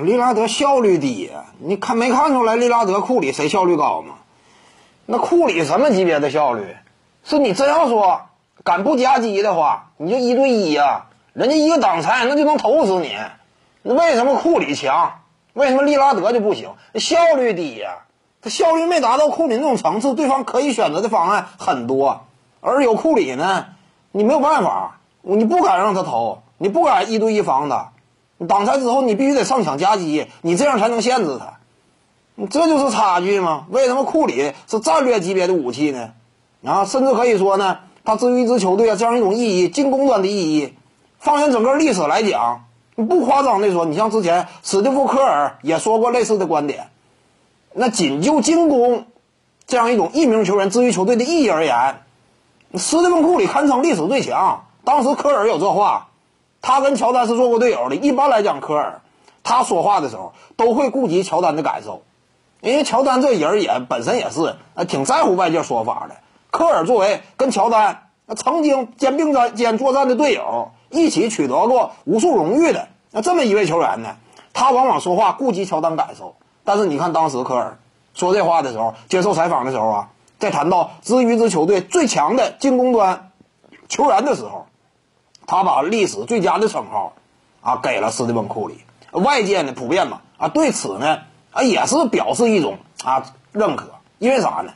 利拉德效率低呀，你看没看出来利拉德、库里谁效率高吗？那库里什么级别的效率？是你真要说敢不夹击的话，你就一对一呀，人家一个挡拆那就能投死你。那为什么库里强？为什么利拉德就不行？效率低呀，他效率没达到库里那种层次，对方可以选择的方案很多，而有库里呢，你没有办法，你不敢让他投，你不敢一对一防他。挡拆之后，你必须得上抢夹击，你这样才能限制他。这就是差距吗？为什么库里是战略级别的武器呢？啊，甚至可以说呢，他至于一支球队啊这样一种意义，进攻端的意义，放眼整个历史来讲，不夸张的说，你像之前史蒂夫科尔也说过类似的观点。那仅就进攻这样一种一名球员至于球队的意义而言，史蒂芬库里堪称历史最强。当时科尔有这话。他跟乔丹是做过队友的。一般来讲，科尔他说话的时候都会顾及乔丹的感受，因为乔丹这人也本身也是呃挺在乎外界说法的。科尔作为跟乔丹曾经肩并肩作战的队友，一起取得过无数荣誉的那这么一位球员呢，他往往说话顾及乔丹感受。但是你看当时科尔说这话的时候，接受采访的时候啊，在谈到至于一支球队最强的进攻端球员的时候。他把历史最佳的称号，啊，给了斯蒂芬库里。外界呢普遍嘛，啊，对此呢，啊，也是表示一种啊认可。因为啥呢？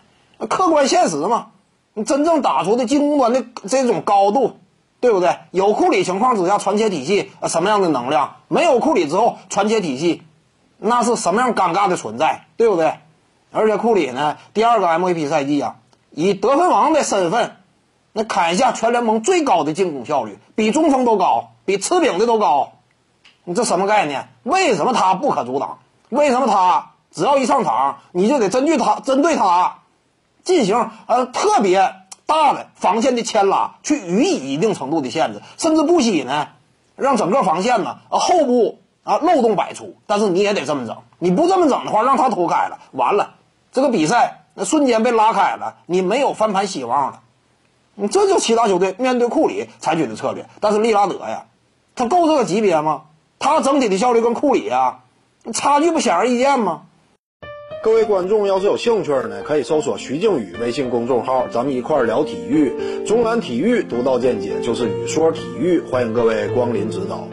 客观现实嘛，你真正打出的进攻端的这种高度，对不对？有库里情况之下，传切体系啊什么样的能量？没有库里之后，传切体系那是什么样尴尬的存在？对不对？而且库里呢，第二个 MVP 赛季啊，以得分王的身份。那砍下全联盟最高的进攻效率，比中锋都高，比吃饼的都高，你这什么概念？为什么他不可阻挡？为什么他只要一上场，你就得针对他，针对他进行呃特别大的防线的牵拉，去予以一定程度的限制，甚至不惜呢让整个防线呢后部啊漏洞百出。但是你也得这么整，你不这么整的话，让他偷开了，完了，这个比赛那瞬间被拉开了，你没有翻盘希望了。你这就其他球队面对库里采取的策略，但是利拉德呀，他够这个级别吗？他整体的效率跟库里呀，差距不显而易见吗？各位观众要是有兴趣呢，可以搜索徐静宇微信公众号，咱们一块聊体育，中南体育独到见解就是语说体育，欢迎各位光临指导。